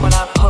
when I put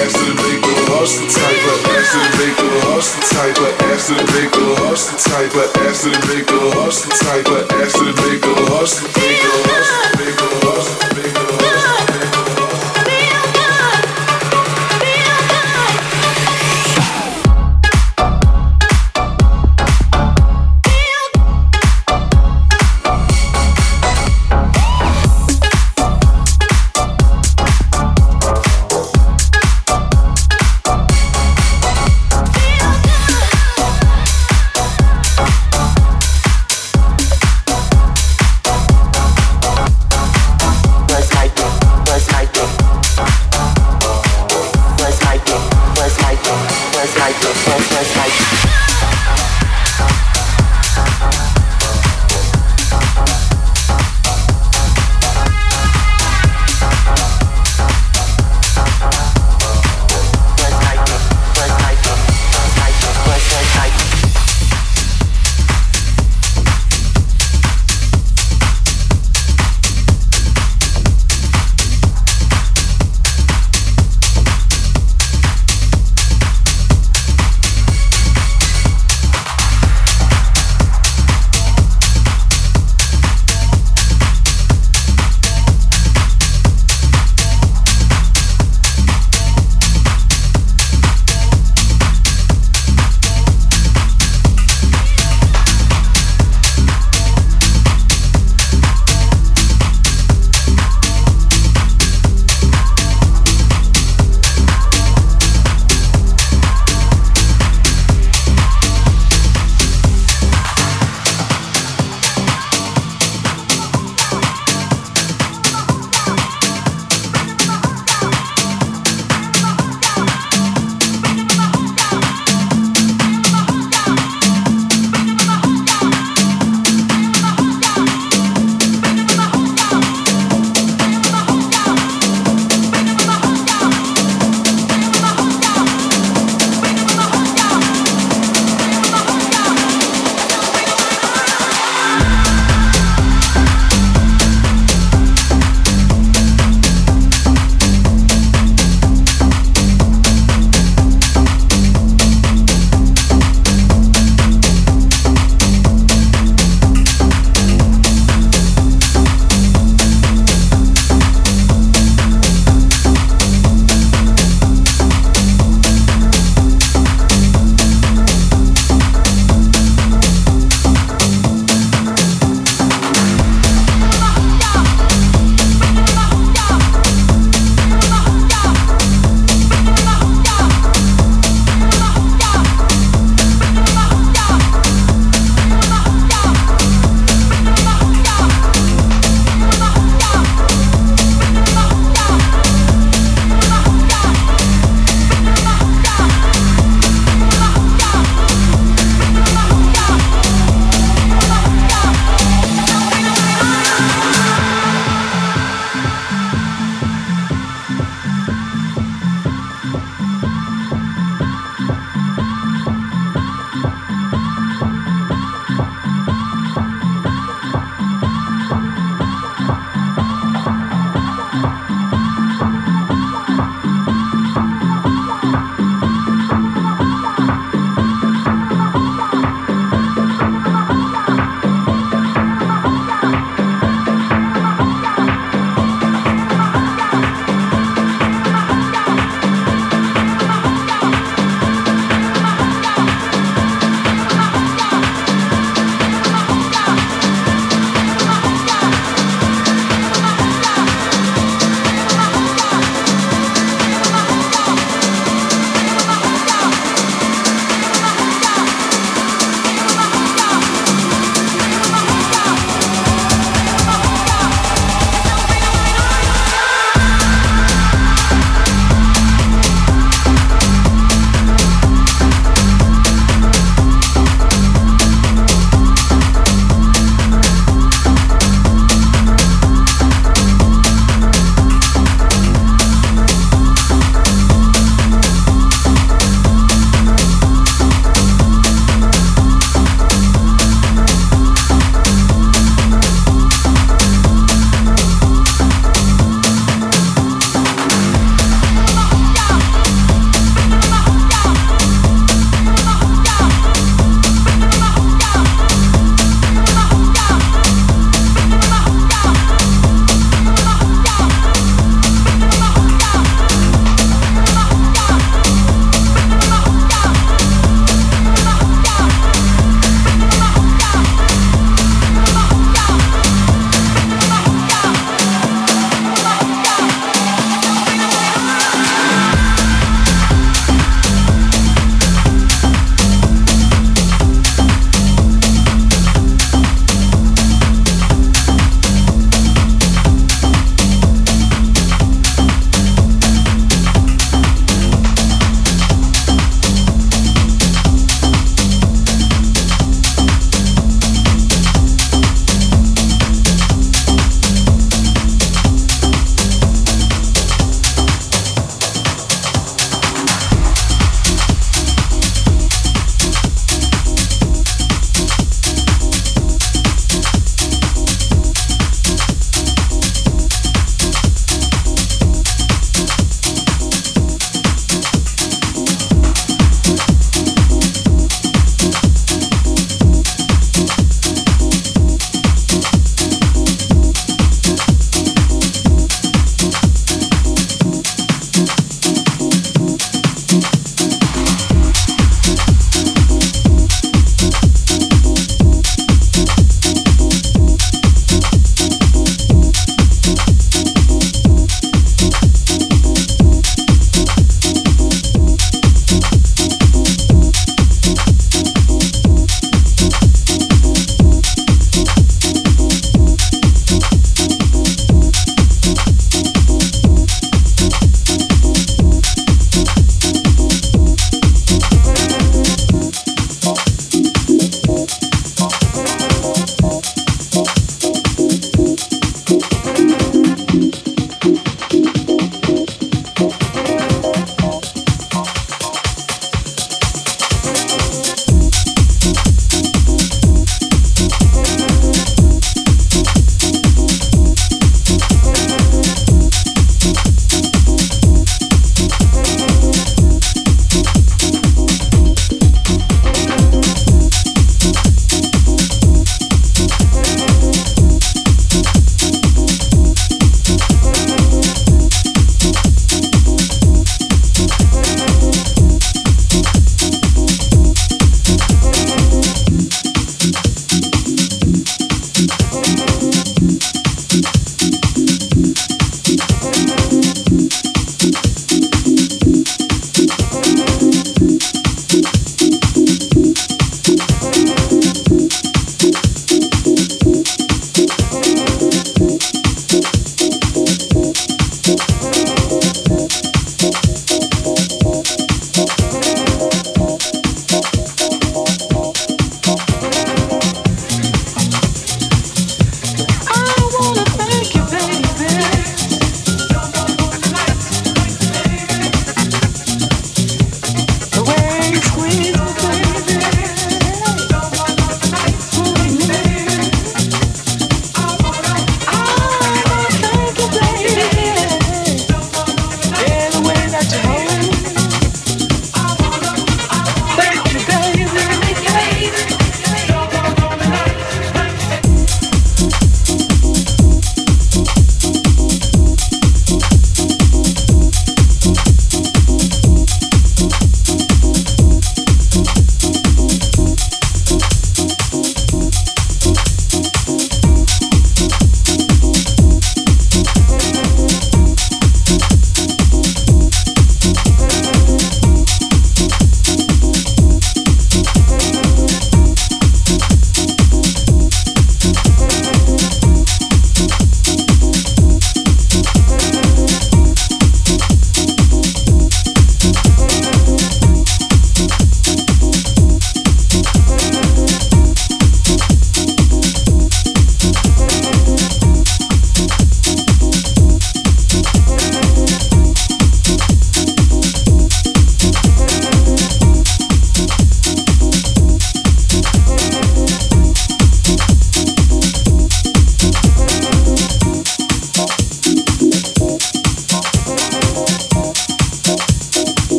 Ass to make a hustler, type of ass to make a hustler, type of ass to make a hustler, type of ass to make a hustler, type of ass to make a hustler, make a hustler, make a hustler, make a hustler.